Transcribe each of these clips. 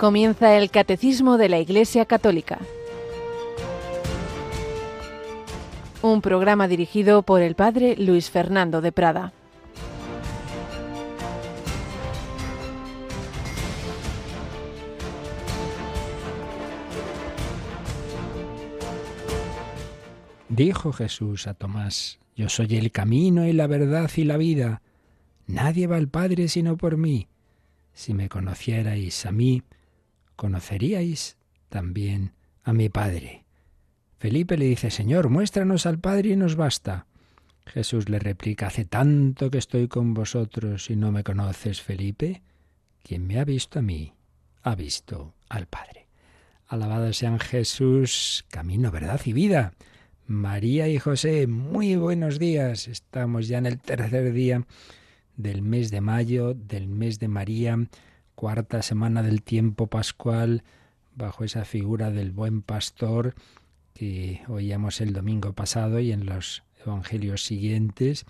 Comienza el Catecismo de la Iglesia Católica. Un programa dirigido por el Padre Luis Fernando de Prada. Dijo Jesús a Tomás, Yo soy el camino y la verdad y la vida. Nadie va al Padre sino por mí. Si me conocierais a mí, conoceríais también a mi Padre. Felipe le dice, Señor, muéstranos al Padre y nos basta. Jesús le replica, Hace tanto que estoy con vosotros y no me conoces, Felipe. Quien me ha visto a mí, ha visto al Padre. Alabado sean Jesús, camino, verdad y vida. María y José, muy buenos días. Estamos ya en el tercer día del mes de mayo, del mes de María, cuarta semana del tiempo pascual, bajo esa figura del buen pastor que oíamos el domingo pasado y en los evangelios siguientes,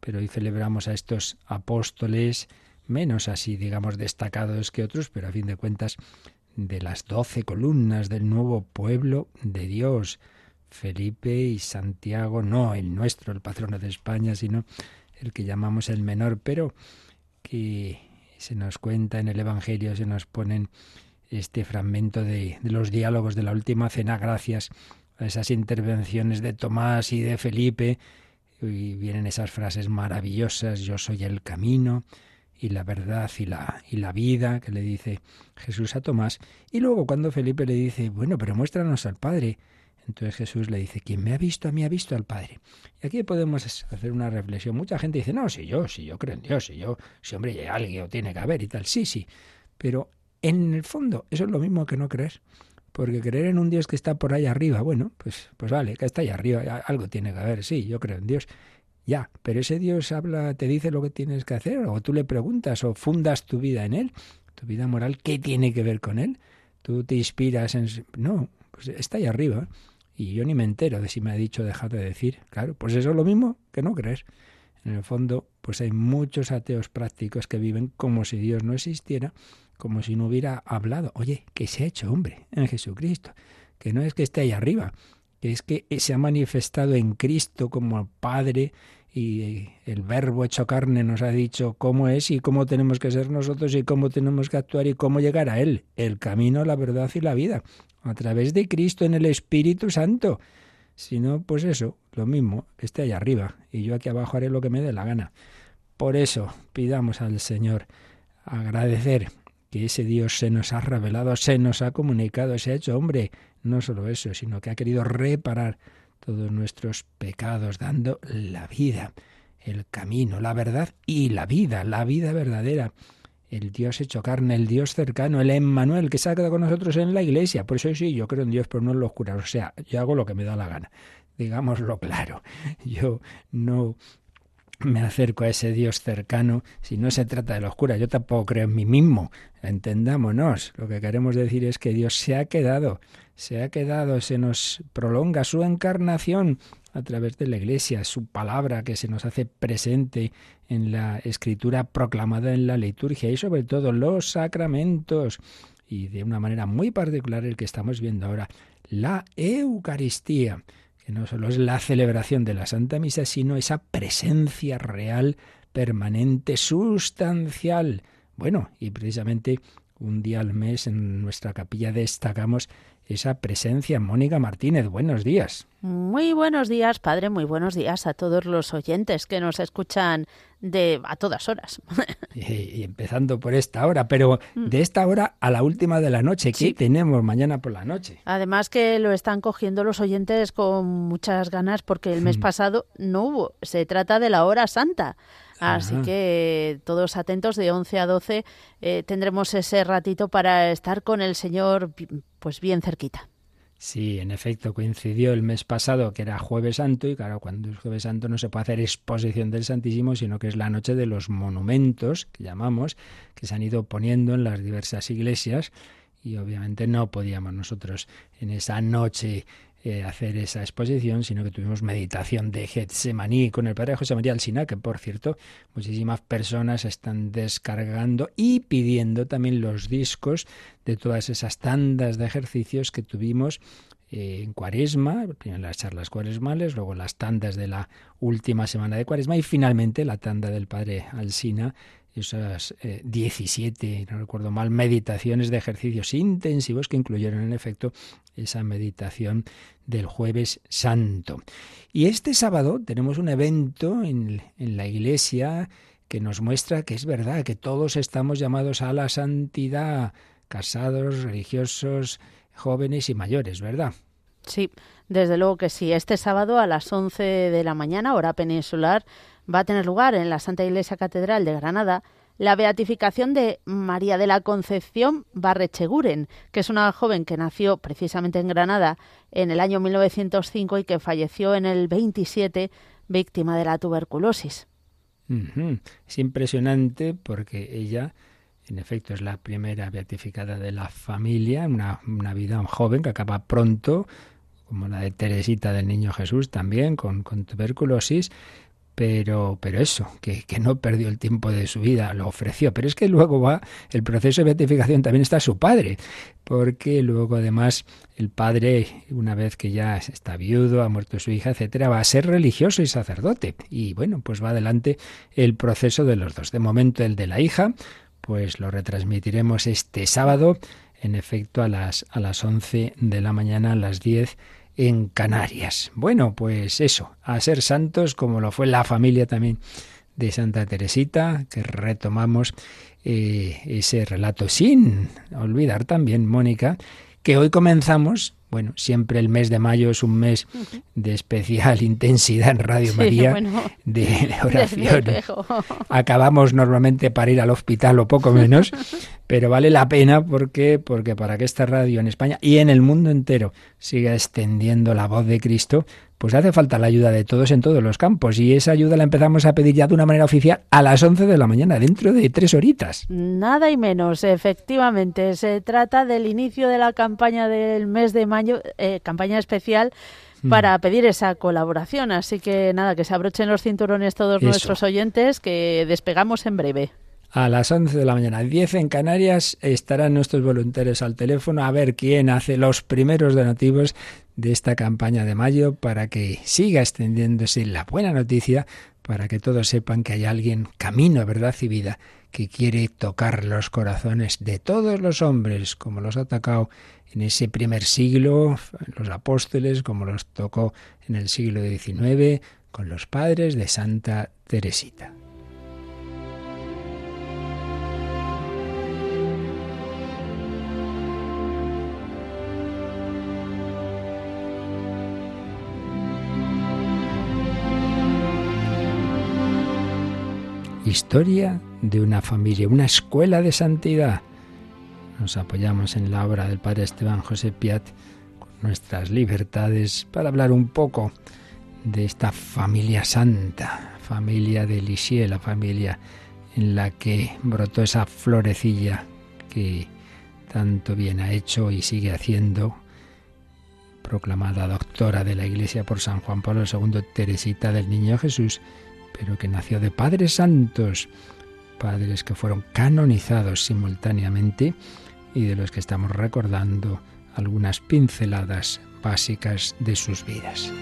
pero hoy celebramos a estos apóstoles, menos así, digamos, destacados que otros, pero a fin de cuentas, de las doce columnas del nuevo pueblo de Dios. Felipe y Santiago, no el nuestro, el patrono de España, sino el que llamamos el menor, pero que se nos cuenta en el Evangelio, se nos ponen este fragmento de, los diálogos de la última cena, gracias a esas intervenciones de Tomás y de Felipe, y vienen esas frases maravillosas, yo soy el camino y la verdad y la, y la vida, que le dice Jesús a Tomás, y luego cuando Felipe le dice, bueno, pero muéstranos al Padre, entonces Jesús le dice, quien me ha visto a mí ha visto al Padre. Y aquí podemos hacer una reflexión. Mucha gente dice, no, si yo, si yo creo en Dios, si yo, si hombre, hay alguien tiene que haber y tal. Sí, sí. Pero en el fondo eso es lo mismo que no creer. Porque creer en un Dios que está por ahí arriba, bueno, pues, pues vale, que está ahí arriba, algo tiene que haber, sí, yo creo en Dios. Ya, pero ese Dios habla, te dice lo que tienes que hacer, o tú le preguntas, o fundas tu vida en Él, tu vida moral, ¿qué tiene que ver con Él? Tú te inspiras en... No, pues está ahí arriba. Y yo ni me entero de si me ha dicho dejar de decir. Claro, pues eso es lo mismo que no creer. En el fondo, pues hay muchos ateos prácticos que viven como si Dios no existiera, como si no hubiera hablado. Oye, que se ha hecho hombre en Jesucristo, que no es que esté ahí arriba, que es que se ha manifestado en Cristo como Padre y el verbo hecho carne nos ha dicho cómo es y cómo tenemos que ser nosotros y cómo tenemos que actuar y cómo llegar a Él, el camino, la verdad y la vida a través de Cristo en el Espíritu Santo. Si no, pues eso, lo mismo, esté allá arriba y yo aquí abajo haré lo que me dé la gana. Por eso pidamos al Señor agradecer que ese Dios se nos ha revelado, se nos ha comunicado, se ha hecho hombre. No solo eso, sino que ha querido reparar todos nuestros pecados, dando la vida, el camino, la verdad y la vida, la vida verdadera el Dios hecho carne, el Dios cercano, el Emmanuel, que se ha quedado con nosotros en la iglesia. Por eso sí, yo creo en Dios, pero no en los curas. O sea, yo hago lo que me da la gana. Digámoslo claro. Yo no me acerco a ese Dios cercano si no se trata de los curas. Yo tampoco creo en mí mismo. Entendámonos. Lo que queremos decir es que Dios se ha quedado, se ha quedado, se nos prolonga su encarnación a través de la Iglesia, su palabra que se nos hace presente en la escritura proclamada en la liturgia y sobre todo los sacramentos y de una manera muy particular el que estamos viendo ahora, la Eucaristía, que no solo es la celebración de la Santa Misa, sino esa presencia real, permanente, sustancial. Bueno, y precisamente un día al mes en nuestra capilla destacamos esa presencia. Mónica Martínez, buenos días. Muy buenos días, padre, muy buenos días a todos los oyentes que nos escuchan de a todas horas. y, empezando por esta hora, pero mm. de esta hora a la última de la noche, ¿qué tenemos mañana por la noche? Además que lo están cogiendo los oyentes con muchas ganas porque el mes mm. pasado no hubo. Se trata de la hora santa. Así que todos atentos, de 11 a 12 eh, tendremos ese ratito para estar con el Señor pues bien cerquita. Sí, en efecto, coincidió el mes pasado, que era Jueves Santo, y claro, cuando es Jueves Santo no se puede hacer exposición del Santísimo, sino que es la noche de los monumentos, que llamamos, que se han ido poniendo en las diversas iglesias, y obviamente no podíamos nosotros en esa noche eh, hacer esa exposición, sino que tuvimos meditación de Getsemaní con el padre José María Alsina, que por cierto, muchísimas personas están descargando y pidiendo también los discos de todas esas tandas de ejercicios que tuvimos eh, en Cuaresma, primero las charlas cuaresmales, luego las tandas de la última semana de Cuaresma y finalmente la tanda del padre Alsina esas 17, eh, no recuerdo mal, meditaciones de ejercicios intensivos que incluyeron en efecto esa meditación del jueves santo. Y este sábado tenemos un evento en, en la iglesia que nos muestra que es verdad, que todos estamos llamados a la santidad, casados, religiosos, jóvenes y mayores, ¿verdad? Sí, desde luego que sí. Este sábado a las 11 de la mañana, hora peninsular, va a tener lugar en la Santa Iglesia Catedral de Granada la beatificación de María de la Concepción Barrecheguren, que es una joven que nació precisamente en Granada en el año 1905 y que falleció en el 27 víctima de la tuberculosis. Es impresionante porque ella, en efecto, es la primera beatificada de la familia, una, una vida joven que acaba pronto, como la de Teresita del Niño Jesús también, con tuberculosis, pero, pero eso, que, que, no perdió el tiempo de su vida, lo ofreció. Pero es que luego va, el proceso de beatificación también está su padre, porque luego además el padre, una vez que ya está viudo, ha muerto su hija, etcétera, va a ser religioso y sacerdote. Y bueno, pues va adelante el proceso de los dos. De momento el de la hija, pues lo retransmitiremos este sábado, en efecto a las, a las 11 de la mañana, a las 10 en Canarias. Bueno, pues eso, a ser santos como lo fue la familia también de Santa Teresita, que retomamos eh, ese relato sin olvidar también, Mónica, que hoy comenzamos bueno, siempre el mes de mayo es un mes de especial intensidad en Radio María, de oración. Acabamos normalmente para ir al hospital o poco menos, pero vale la pena porque, porque para que esta radio en España y en el mundo entero siga extendiendo la voz de Cristo, pues hace falta la ayuda de todos en todos los campos. Y esa ayuda la empezamos a pedir ya de una manera oficial a las 11 de la mañana, dentro de tres horitas. Nada y menos, efectivamente. Se trata del inicio de la campaña del mes de mayo, eh, campaña especial mm. para pedir esa colaboración. Así que nada, que se abrochen los cinturones todos nuestros oyentes, que despegamos en breve. A las 11 de la mañana, 10 en Canarias, estarán nuestros voluntarios al teléfono a ver quién hace los primeros donativos de esta campaña de mayo para que siga extendiéndose la buena noticia, para que todos sepan que hay alguien, camino, verdad y vida, que quiere tocar los corazones de todos los hombres, como los ha atacado en ese primer siglo los apóstoles, como los tocó en el siglo XIX con los padres de Santa Teresita. Historia de una familia, una escuela de santidad. Nos apoyamos en la obra del padre Esteban José Piat con nuestras libertades para hablar un poco de esta familia santa, familia de Lisieux, la familia en la que brotó esa florecilla que tanto bien ha hecho y sigue haciendo, proclamada doctora de la Iglesia por San Juan Pablo II, Teresita del Niño Jesús, pero que nació de padres santos, padres que fueron canonizados simultáneamente y de los que estamos recordando algunas pinceladas básicas de sus vidas.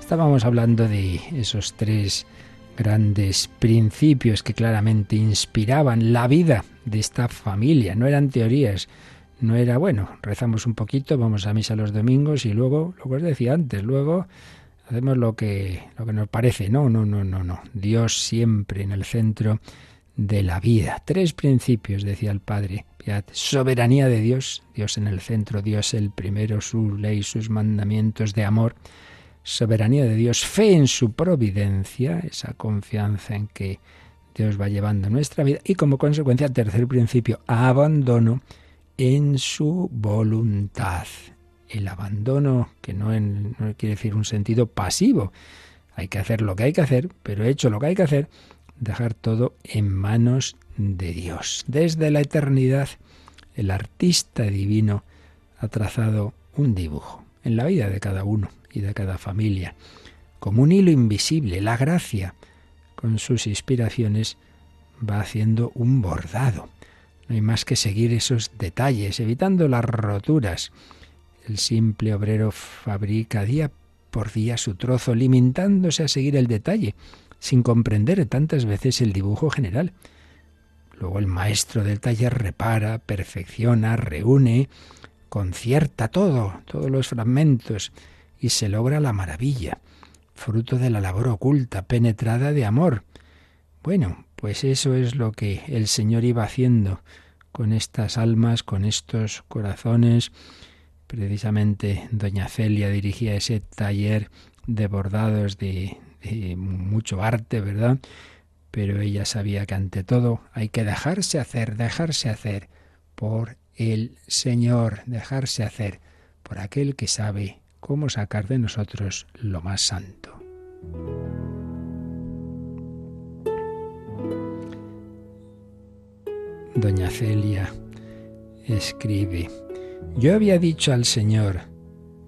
Estábamos hablando de esos tres grandes principios que claramente inspiraban la vida de esta familia. No eran teorías, no era, bueno, rezamos un poquito, vamos a misa los domingos y luego, lo que os decía antes, luego hacemos lo que, lo que nos parece. No, no, no, no, no. Dios siempre en el centro de la vida. Tres principios, decía el Padre Piat. Soberanía de Dios, Dios en el centro, Dios el primero, su ley, sus mandamientos de amor. Soberanía de Dios, fe en su providencia, esa confianza en que Dios va llevando nuestra vida. Y como consecuencia, tercer principio, abandono en su voluntad el abandono, que no, quiere decir un sentido pasivo. Hay que hacer lo que hay que hacer, pero hecho lo que hay que hacer, dejar todo en manos de Dios. Desde la eternidad, el artista divino ha trazado un dibujo en la vida de cada uno y de cada familia, como un hilo invisible, la gracia, con sus inspiraciones, va haciendo un bordado. No hay más que seguir esos detalles, evitando las roturas. El simple obrero fabrica día por día su trozo, limitándose a seguir el detalle, sin comprender tantas veces el dibujo general. Luego el maestro del taller repara, perfecciona, reúne, concierta todo, todos los fragmentos, y se logra la maravilla, fruto de la labor oculta, penetrada de amor. Bueno, pues eso es lo que el Señor iba haciendo con estas almas, con estos corazones. Precisamente doña Celia dirigía ese taller de bordados de, mucho arte, ¿verdad? Pero ella sabía que ante todo hay que dejarse hacer, dejarse hacer por el Señor, dejarse hacer por aquel que sabe cómo sacar de nosotros lo más santo. Doña Celia escribe, yo había dicho al Señor,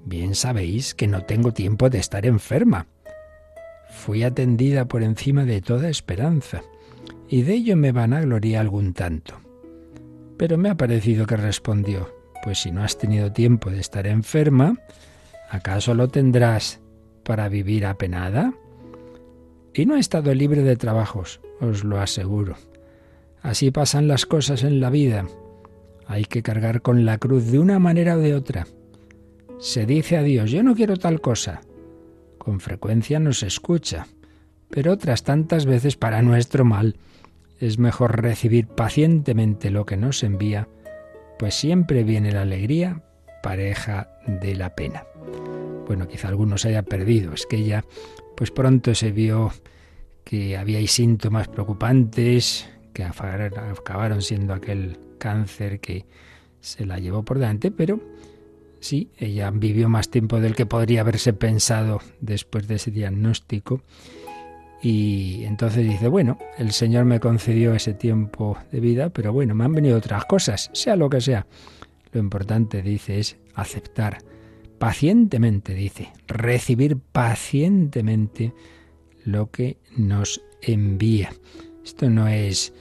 bien sabéis que no tengo tiempo de estar enferma. Fui atendida por encima de toda esperanza, y de ello me van a gloria algún tanto. Pero me ha parecido que respondió, pues si no has tenido tiempo de estar enferma, ¿acaso lo tendrás para vivir apenada? Y no he estado libre de trabajos, os lo aseguro. Así pasan las cosas en la vida. Hay que cargar con la cruz de una manera o de otra. Se dice a Dios, yo no quiero tal cosa. Con frecuencia nos escucha, pero otras tantas veces para nuestro mal es mejor recibir pacientemente lo que nos envía, pues siempre viene la alegría pareja de la pena. Bueno, quizá algunos haya perdido, es que ella pues pronto se vio que había síntomas preocupantes, que acabaron siendo aquel cáncer que se la llevó por delante, pero sí, ella vivió más tiempo del que podría haberse pensado después de ese diagnóstico. Y entonces dice, bueno, el Señor me concedió ese tiempo de vida, pero bueno, me han venido otras cosas, sea lo que sea. Lo importante, dice, es aceptar pacientemente, dice, recibir pacientemente lo que nos envía. Esto no es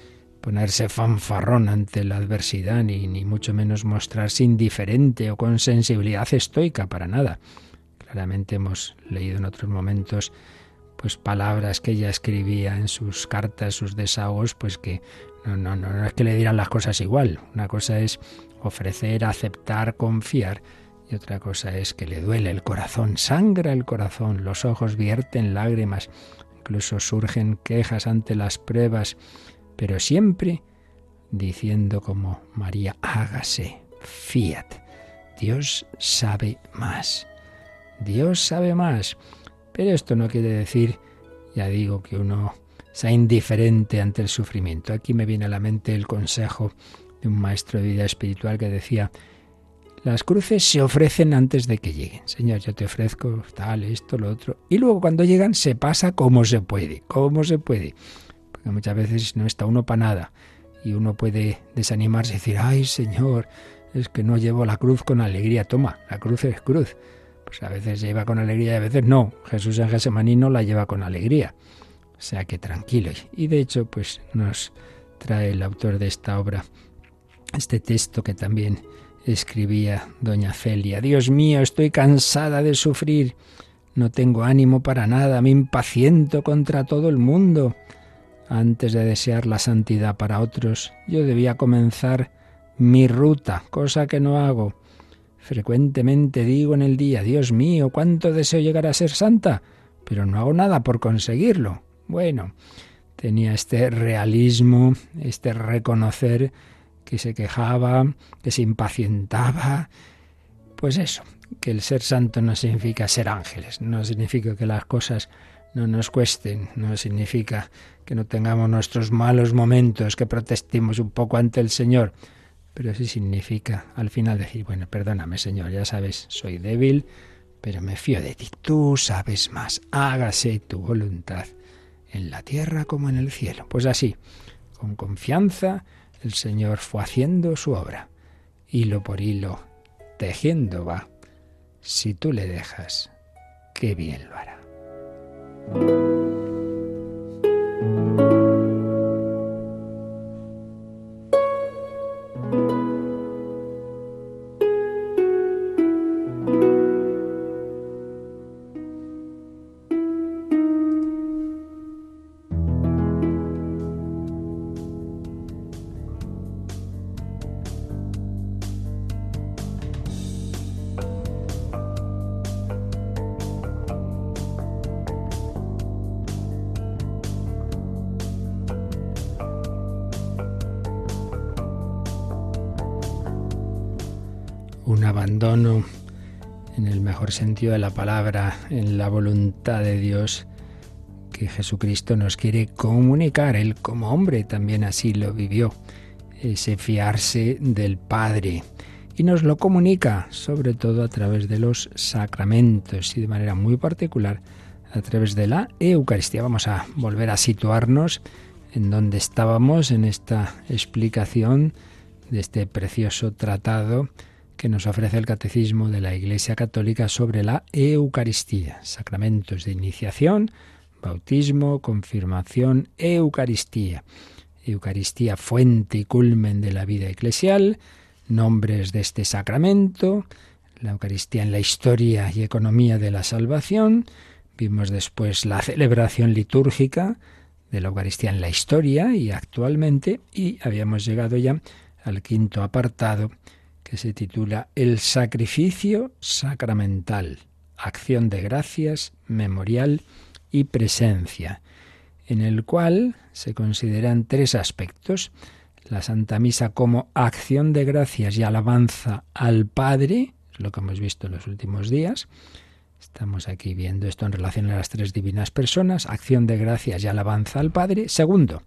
ponerse fanfarrón ante la adversidad, ni, ni mucho menos mostrarse indiferente o con sensibilidad estoica, para nada. Claramente hemos leído en otros momentos pues palabras que ella escribía en sus cartas, sus desahogos, pues que no, no, no, no es que le dieran las cosas igual. Una cosa es ofrecer, aceptar, confiar, y otra cosa es que le duele el corazón, sangra el corazón, los ojos vierten lágrimas, incluso surgen quejas ante las pruebas, pero siempre diciendo como María, hágase, fiat. Dios sabe más. Dios sabe más. Pero esto no quiere decir, ya digo, que uno sea indiferente ante el sufrimiento. Aquí me viene a la mente el consejo de un maestro de vida espiritual que decía, las cruces se ofrecen antes de que lleguen. Señor, yo te ofrezco tal, esto, lo otro. Y luego cuando llegan se pasa como se puede, como se puede muchas veces no está uno para nada y uno puede desanimarse y decir, ay Señor, es que no llevo la cruz con alegría. Toma, la cruz es cruz. Pues a veces lleva con alegría y a veces no. Jesús en Gesemaní no la lleva con alegría. O sea que tranquilo. Y de hecho, pues nos trae el autor de esta obra este texto que también escribía doña Celia. Dios mío, estoy cansada de sufrir. No tengo ánimo para nada, me impaciento contra todo el mundo. Antes de desear la santidad para otros, yo debía comenzar mi ruta, cosa que no hago. Frecuentemente digo en el día, Dios mío, cuánto deseo llegar a ser santa, pero no hago nada por conseguirlo. Bueno, tenía este realismo, este reconocer que se quejaba, que se impacientaba. Pues eso, que el ser santo no significa ser ángeles, no significa que las cosas no nos cuesten, no significa que no tengamos nuestros malos momentos, que protestemos un poco ante el Señor, pero sí significa al final decir, bueno, perdóname Señor, ya sabes, soy débil, pero me fío de ti, tú sabes más, hágase tu voluntad en la tierra como en el cielo. Pues así, con confianza, el Señor fue haciendo su obra, hilo por hilo, tejiendo va si tú le dejas, qué bien lo hará. En el mejor sentido de la palabra, en la voluntad de Dios que Jesucristo nos quiere comunicar. Él como hombre también así lo vivió, ese fiarse del Padre. Y nos lo comunica sobre todo a través de los sacramentos y de manera muy particular a través de la Eucaristía. Vamos a volver a situarnos en donde estábamos en esta explicación de este precioso tratado que nos ofrece el Catecismo de la Iglesia Católica sobre la Eucaristía, sacramentos de iniciación, bautismo, confirmación, Eucaristía. Eucaristía, fuente y culmen de la vida eclesial, nombres de este sacramento, la Eucaristía en la historia y economía de la salvación, vimos después la celebración litúrgica de la Eucaristía en la historia y actualmente, y habíamos llegado ya al quinto apartado, que se titula El sacrificio sacramental, acción de gracias, memorial y presencia, en el cual se consideran tres aspectos. La Santa Misa como acción de gracias y alabanza al Padre, es lo que hemos visto en los últimos días. Estamos aquí viendo esto en relación a las tres divinas personas, acción de gracias y alabanza al Padre. Segundo,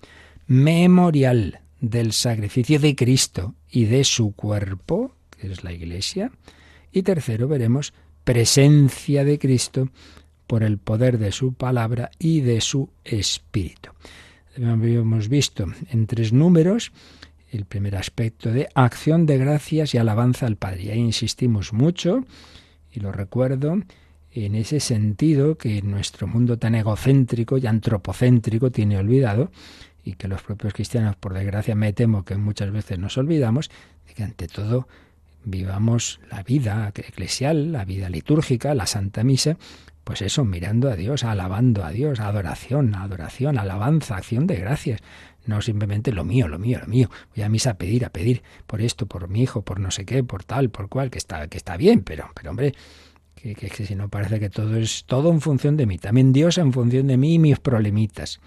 memorial del sacrificio de Cristo y de su cuerpo, que es la Iglesia. Y tercero, veremos presencia de Cristo por el poder de su palabra y de su espíritu. Hemos visto en tres números el primer aspecto de acción de gracias y alabanza al Padre. Y ahí insistimos mucho, y lo recuerdo, en ese sentido que nuestro mundo tan egocéntrico y antropocéntrico tiene olvidado, y que los propios cristianos, por desgracia, me temo que muchas veces nos olvidamos, de que ante todo vivamos la vida eclesial, la vida litúrgica, la Santa Misa, pues eso, mirando a Dios, alabando a Dios, adoración, adoración, alabanza, acción de gracias. No simplemente lo mío, lo mío, lo mío. Voy a misa a pedir, a pedir por esto, por mi hijo, por no sé qué, por tal, por cual, que está, que está bien, pero, pero hombre, que, que, que si no parece que todo es todo en función de mí. También Dios en función de mí y mis problemitas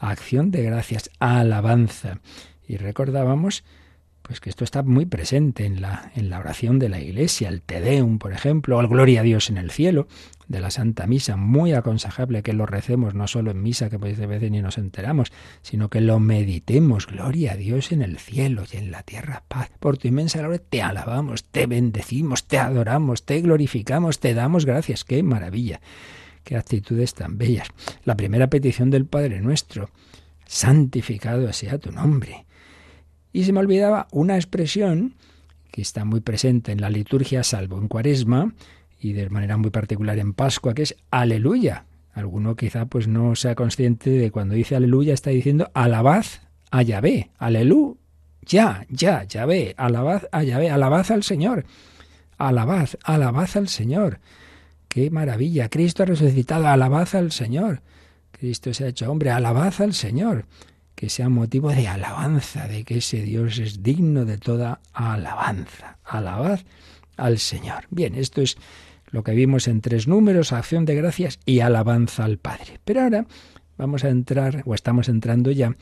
acción de gracias, alabanza. Y recordábamos pues que esto está muy presente en la, en la oración de la Iglesia, el Te Deum, por ejemplo, o el Gloria a Dios en el cielo, de la Santa Misa, muy aconsejable que lo recemos no solo en misa, que pues de veces ni nos enteramos, sino que lo meditemos, Gloria a Dios en el cielo y en la tierra, paz. Por tu inmensa gloria te alabamos, te bendecimos, te adoramos, te glorificamos, te damos gracias, qué maravilla. Qué actitudes tan bellas. La primera petición del Padre nuestro, santificado sea tu nombre. Y se me olvidaba una expresión que está muy presente en la liturgia, salvo en Cuaresma, y de manera muy particular en Pascua, que es aleluya. Alguno quizá pues no sea consciente de cuando dice aleluya está diciendo alabad a Yahvé, aleluya, ya, ya, Yahvé, alabad a Yahvé, alabad al Señor, alabad, alabad al Señor. ¡Qué maravilla! Cristo ha resucitado, alabad al Señor. Cristo se ha hecho hombre, alabad al Señor. Que sea motivo de alabanza, de que ese Dios es digno de toda alabanza. Alabad al Señor. Bien, esto es lo que vimos en tres números, acción de gracias y alabanza al Padre. Pero ahora vamos a entrar, o estamos entrando ya,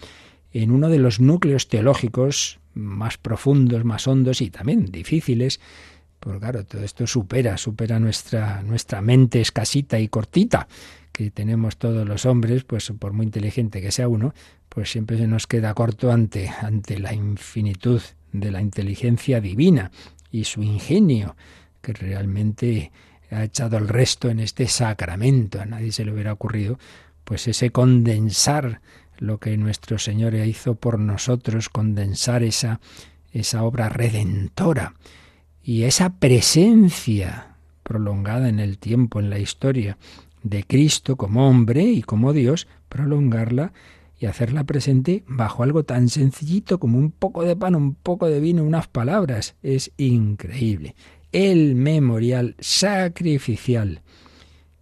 en uno de los núcleos teológicos más profundos, más hondos y también difíciles pues claro, todo esto supera, supera nuestra, nuestra mente escasita y cortita que tenemos todos los hombres, pues por muy inteligente que sea uno, pues siempre se nos queda corto ante, ante la infinitud de la inteligencia divina y su ingenio, que realmente ha echado el resto en este sacramento. A nadie se le hubiera ocurrido, pues ese condensar lo que nuestro Señor hizo por nosotros, condensar esa, esa obra redentora y esa presencia, prolongada en el tiempo, en la historia de Cristo como hombre y como Dios, prolongarla y hacerla presente bajo algo tan sencillito como un poco de pan, un poco de vino, unas palabras. Es increíble. El memorial sacrificial.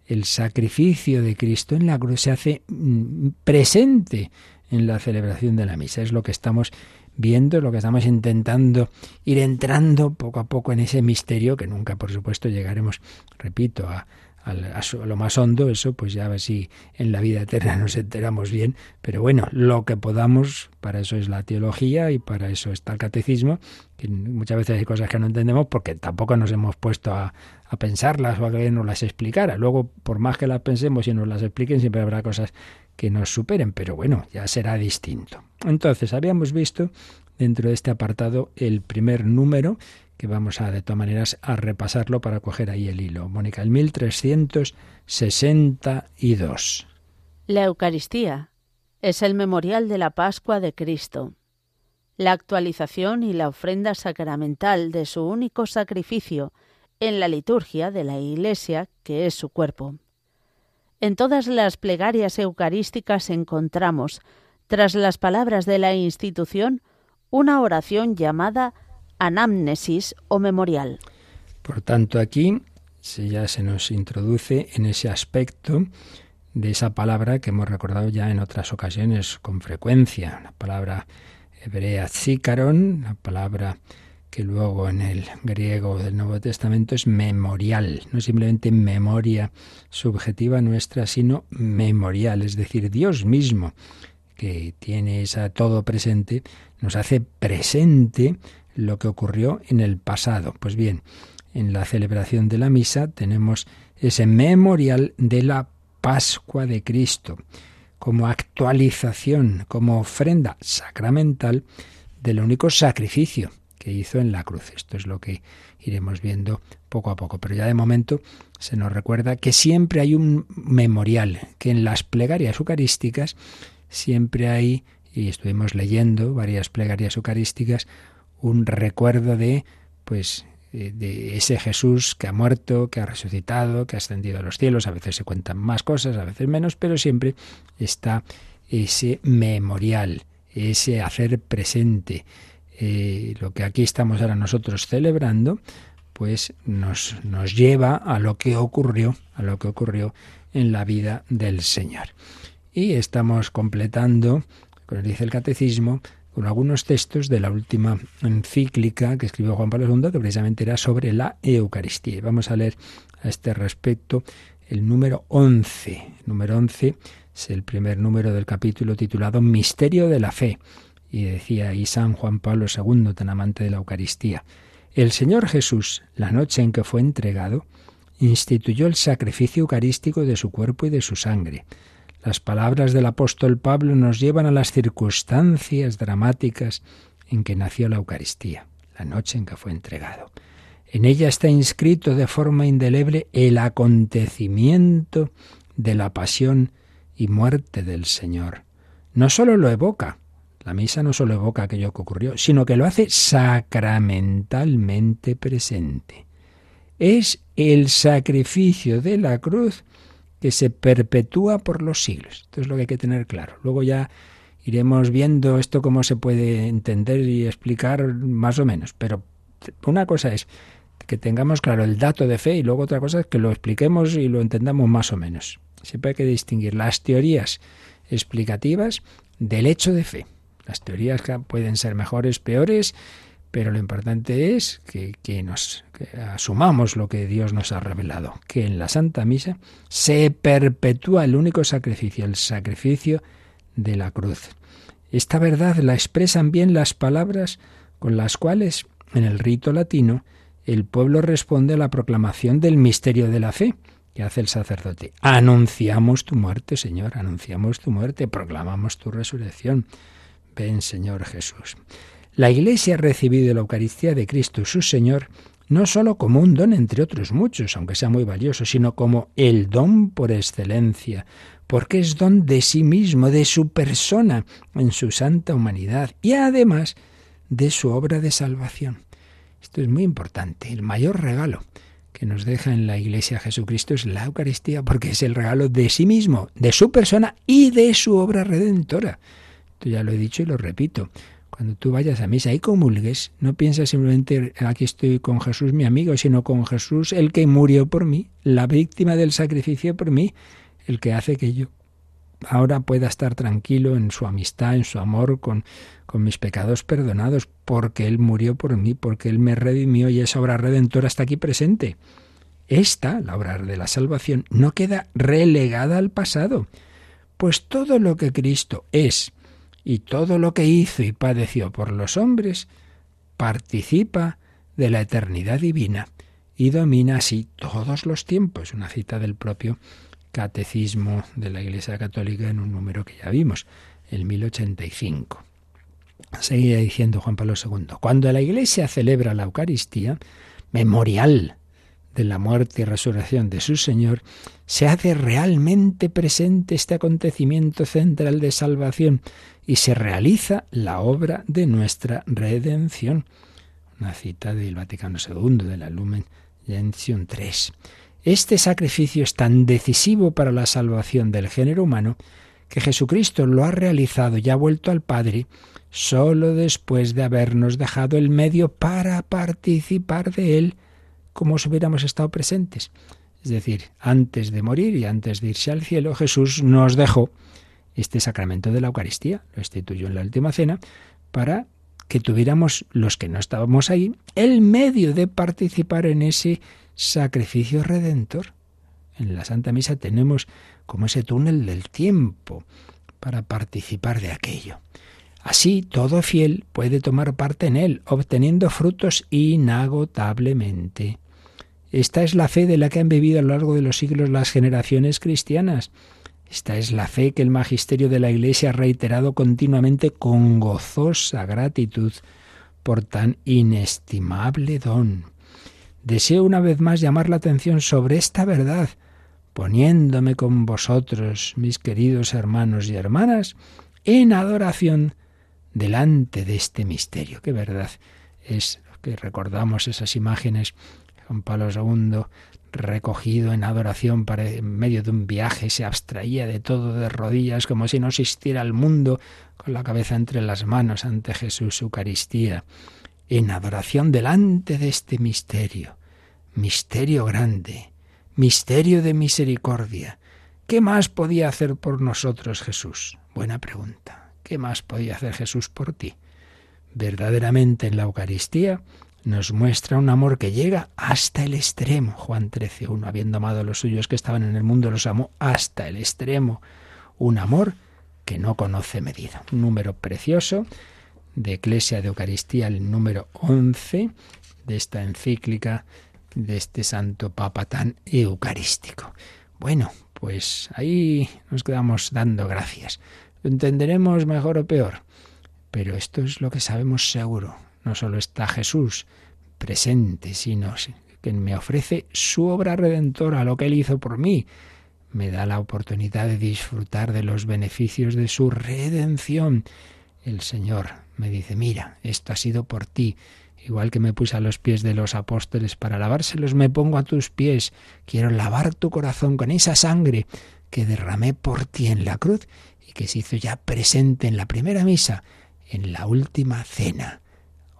El sacrificio de Cristo en la cruz se hace mm, presente en la celebración de la misa. Es lo que estamos viendo, lo que estamos intentando ir entrando poco a poco en ese misterio que nunca, por supuesto, llegaremos, repito, a, a, lo más hondo, eso pues ya a ver si en la vida eterna nos enteramos bien, pero bueno, lo que podamos, para eso es la teología y para eso está el catecismo, que muchas veces hay cosas que no entendemos porque tampoco nos hemos puesto a, a pensarlas o a que nos las explicara. Luego, por más que las pensemos y nos las expliquen, siempre habrá cosas que nos superen, pero bueno, ya será distinto. Entonces, habíamos visto dentro de este apartado el primer número que vamos a de todas maneras a repasarlo para coger ahí el hilo. Mónica, el 1362. La Eucaristía es el memorial de la Pascua de Cristo, la actualización y la ofrenda sacramental de su único sacrificio en la liturgia de la Iglesia, que es su cuerpo. En todas las plegarias eucarísticas encontramos, tras las palabras de la institución, una oración llamada anamnesis o memorial. Por tanto, aquí ya se nos introduce en ese aspecto de esa palabra que hemos recordado ya en otras ocasiones con frecuencia, la palabra hebrea zikaron, la palabra que luego en el griego del Nuevo Testamento es memorial, no simplemente memoria subjetiva nuestra, sino memorial, es decir, Dios mismo, que tiene esa todo presente, nos hace presente lo que ocurrió en el pasado. Pues bien, en la celebración de la misa tenemos ese memorial de la Pascua de Cristo, como actualización, como ofrenda sacramental del único sacrificio que hizo en la cruz. Esto es lo que iremos viendo poco a poco. Pero ya de momento se nos recuerda que siempre hay un memorial, que en las plegarias eucarísticas siempre hay, y estuvimos leyendo varias plegarias eucarísticas, un recuerdo de, pues, eh, de ese Jesús que ha muerto, que ha resucitado, que ha ascendido a los cielos. A veces se cuentan más cosas, a veces menos, pero siempre está ese memorial, ese hacer presente. Eh, lo que aquí estamos ahora nosotros celebrando, pues nos, nos lleva a lo que ocurrió, a lo que ocurrió en la vida del Señor. Y estamos completando, como dice el catecismo, con algunos textos de la última encíclica que escribió Juan Pablo II, que precisamente era sobre la Eucaristía. Y vamos a leer a este respecto el número 11. El número 11 es el primer número del capítulo titulado Misterio de la Fe. Y decía ahí San Juan Pablo II, tan amante de la Eucaristía. El Señor Jesús, la noche en que fue entregado, instituyó el sacrificio eucarístico de su cuerpo y de su sangre las palabras del apóstol Pablo nos llevan a las circunstancias dramáticas en que nació la Eucaristía, la noche en que fue entregado. En ella está inscrito de forma indeleble el acontecimiento de la pasión y muerte del Señor. No sólo lo evoca, la misa no solo evoca aquello que ocurrió, sino que lo hace sacramentalmente presente. Es el sacrificio de la cruz que se perpetúa por los siglos. Esto es lo que hay que tener claro. Luego ya iremos viendo esto cómo se puede entender y explicar más o menos. Pero una cosa es que tengamos claro el dato de fe y luego otra cosa es que lo expliquemos y lo entendamos más o menos. Siempre hay que distinguir las teorías explicativas del hecho de fe. Las teorías pueden ser mejores, peores, pero lo importante es que, nos asumamos lo que Dios nos ha revelado, que en la Santa Misa se perpetúa el único sacrificio, el sacrificio de la cruz. Esta verdad la expresan bien las palabras con las cuales en el rito latino el pueblo responde a la proclamación del misterio de la fe que hace el sacerdote. Anunciamos tu muerte, Señor, anunciamos tu muerte, proclamamos tu resurrección. Ven, Señor Jesús. La Iglesia ha recibido la Eucaristía de Cristo su Señor no sólo como un don entre otros muchos, aunque sea muy valioso, sino como el don por excelencia, porque es don de sí mismo, de su persona, en su santa humanidad y además de su obra de salvación. Esto es muy importante, el mayor regalo que nos deja en la Iglesia Jesucristo es la Eucaristía, porque es el regalo de sí mismo, de su persona y de su obra redentora. Esto ya lo he dicho y lo repito. Cuando tú vayas a misa y comulgues, no piensas simplemente aquí estoy con Jesús mi amigo, sino con Jesús el que murió por mí, la víctima del sacrificio por mí, el que hace que yo ahora pueda estar tranquilo en su amistad, en su amor, con, con mis pecados perdonados, porque Él murió por mí, porque Él me redimió y esa obra redentora está aquí presente. Esta, la obra de la salvación, no queda relegada al pasado, pues todo lo que Cristo es, y todo lo que hizo y padeció por los hombres participa de la eternidad divina y domina así todos los tiempos. Una cita del propio Catecismo de la Iglesia Católica en un número que ya vimos, el 1085. Seguía diciendo Juan Pablo II, cuando la Iglesia celebra la Eucaristía, memorial de la muerte y resurrección de su Señor, se hace realmente presente este acontecimiento central de salvación y se realiza la obra de nuestra redención. Una cita del Vaticano II, de la Lumen Gentium 3. Este sacrificio es tan decisivo para la salvación del género humano que Jesucristo lo ha realizado y ha vuelto al Padre sólo después de habernos dejado el medio para participar de él como si hubiéramos estado presentes. Es decir, antes de morir y antes de irse al cielo, Jesús nos dejó este sacramento de la Eucaristía, lo instituyó en la última cena, para que tuviéramos los que no estábamos ahí el medio de participar en ese sacrificio redentor. En la Santa Misa tenemos como ese túnel del tiempo para participar de aquello. Así, todo fiel puede tomar parte en él, obteniendo frutos inagotablemente. Esta es la fe de la que han vivido a lo largo de los siglos las generaciones cristianas. Esta es la fe que el magisterio de la Iglesia ha reiterado continuamente con gozosa gratitud por tan inestimable don. Deseo una vez más llamar la atención sobre esta verdad, poniéndome con vosotros, mis queridos hermanos y hermanas, en adoración delante de este misterio. Qué verdad es que recordamos esas imágenes Juan Pablo II, recogido en adoración para, en medio de un viaje, se abstraía de todo de rodillas, como si no existiera el mundo, con la cabeza entre las manos ante Jesús Eucaristía, en adoración delante de este misterio, misterio grande, misterio de misericordia. ¿Qué más podía hacer por nosotros Jesús? Buena pregunta. ¿Qué más podía hacer Jesús por ti? Verdaderamente en la Eucaristía nos muestra un amor que llega hasta el extremo. Juan 13, uno, habiendo amado a los suyos que estaban en el mundo, los amó hasta el extremo. Un amor que no conoce medida. Un número precioso de Eclesia de Eucaristía, el número 11 de esta encíclica de este santo papa tan eucarístico. Bueno, pues ahí nos quedamos dando gracias. Lo entenderemos mejor o peor, pero esto es lo que sabemos seguro no solo está Jesús presente, sino que me ofrece su obra redentora, lo que Él hizo por mí. Me da la oportunidad de disfrutar de los beneficios de su redención. El Señor me dice, mira, esto ha sido por ti. Igual que me puse a los pies de los apóstoles para lavárselos, me pongo a tus pies. Quiero lavar tu corazón con esa sangre que derramé por ti en la cruz y que se hizo ya presente en la primera misa, en la última cena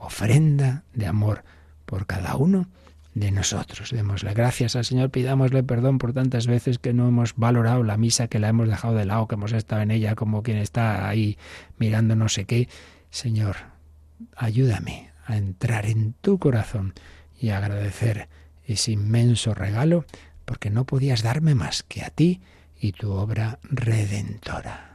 ofrenda de amor por cada uno de nosotros. Démosle gracias al Señor, pidámosle perdón por tantas veces que no hemos valorado la misa, que la hemos dejado de lado, que hemos estado en ella como quien está ahí mirando no sé qué. Señor, ayúdame a entrar en tu corazón y agradecer ese inmenso regalo, porque no podías darme más que a ti y tu obra redentora.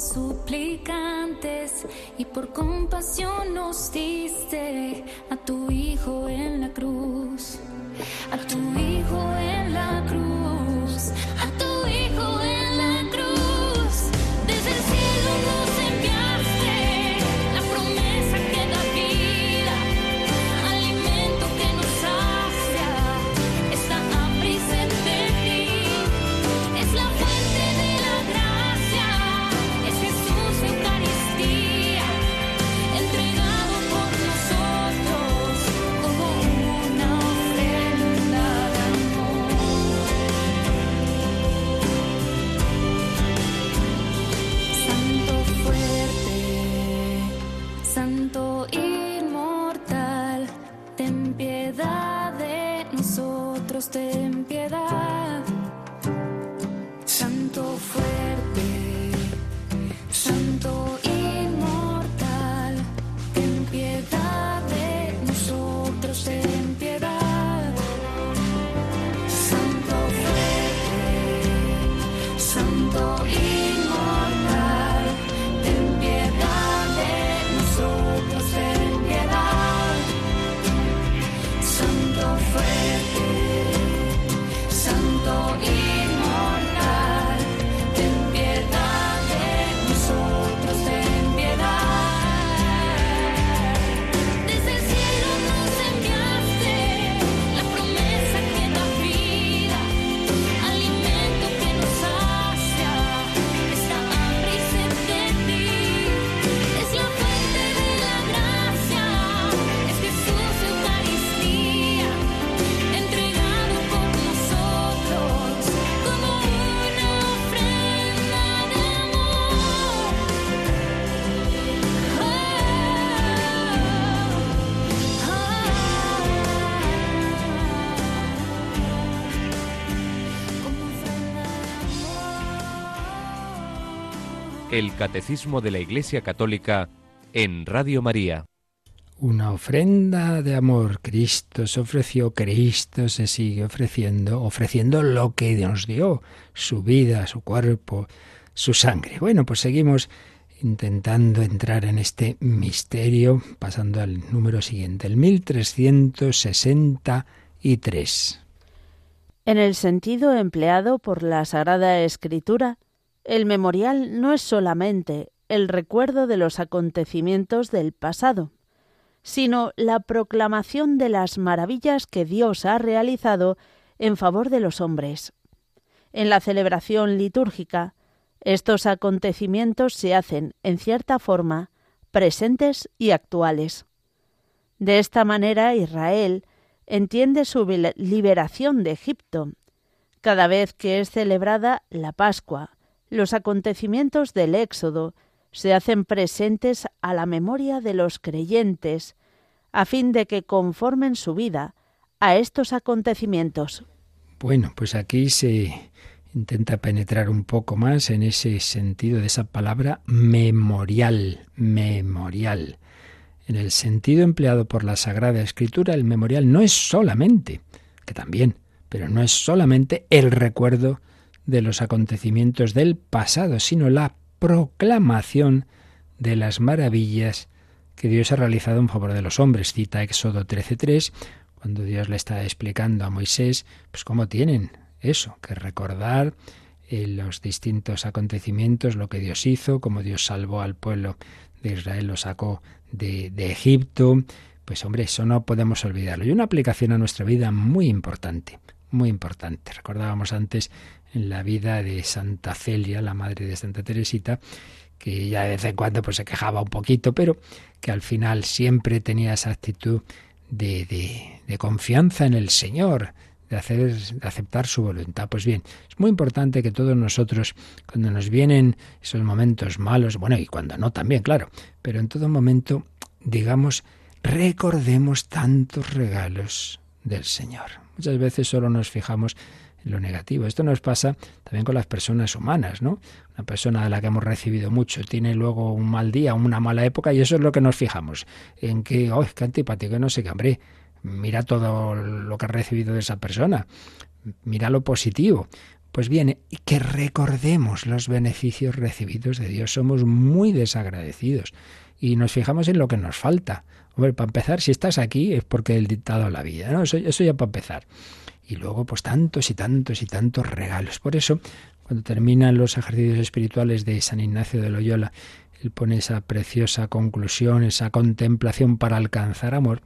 Suplicantes y por compasión nos diste a tu Hijo en la cruz, a tu El Catecismo de la Iglesia Católica en Radio María. Una ofrenda de amor. Cristo se ofreció, Cristo se sigue ofreciendo, ofreciendo lo que nos dio, su vida, su cuerpo, su sangre. Bueno, pues seguimos intentando entrar en este misterio, pasando al número siguiente, el 1363. En el sentido empleado por la Sagrada Escritura, el memorial no es solamente el recuerdo de los acontecimientos del pasado, sino la proclamación de las maravillas que Dios ha realizado en favor de los hombres. En la celebración litúrgica, estos acontecimientos se hacen, en cierta forma, presentes y actuales. De esta manera, Israel entiende su liberación de Egipto. Cada vez que es celebrada la Pascua, los acontecimientos del Éxodo se hacen presentes a la memoria de los creyentes, a fin de que conformen su vida a estos acontecimientos. Bueno, pues aquí se intenta penetrar un poco más en ese sentido de esa palabra memorial, memorial. En el sentido empleado por la Sagrada Escritura, el memorial no es solamente, que también, pero no es solamente el recuerdo de los acontecimientos del pasado, sino la proclamación de las maravillas que Dios ha realizado en favor de los hombres. Cita Éxodo 13.3, cuando Dios le está explicando a Moisés, pues cómo tienen eso, que recordar eh, los distintos acontecimientos, lo que Dios hizo, cómo Dios salvó al pueblo de Israel, lo sacó de, de Egipto. Pues hombre, eso no podemos olvidarlo. Y una aplicación a nuestra vida muy importante, muy importante. Recordábamos antes en la vida de Santa Celia, la madre de Santa Teresita, que ya de vez en cuando pues se quejaba un poquito, pero que al final siempre tenía esa actitud de, de, de confianza en el Señor, de, hacer, de aceptar su voluntad. Pues bien, es muy importante que todos nosotros, cuando nos vienen esos momentos malos, bueno, y cuando no también, claro, pero en todo momento, digamos, recordemos tantos regalos del Señor. Muchas veces solo nos fijamos lo negativo. Esto nos pasa también con las personas humanas, ¿no? Una persona de la que hemos recibido mucho tiene luego un mal día, una mala época, y eso es lo que nos fijamos. En que, ¡ay, qué antipático! No sé qué, hombre. Mira todo lo que has recibido de esa persona. Mira lo positivo. pues viene y que recordemos los beneficios recibidos de Dios. Somos muy desagradecidos y nos fijamos en lo que nos falta. Hombre, para empezar, si estás aquí es porque el dictado la vida, ¿no? Eso ya para empezar. Y luego, pues tantos y tantos y tantos regalos. Por eso, cuando terminan los ejercicios espirituales de San Ignacio de Loyola, él pone esa preciosa conclusión, esa contemplación para alcanzar amor.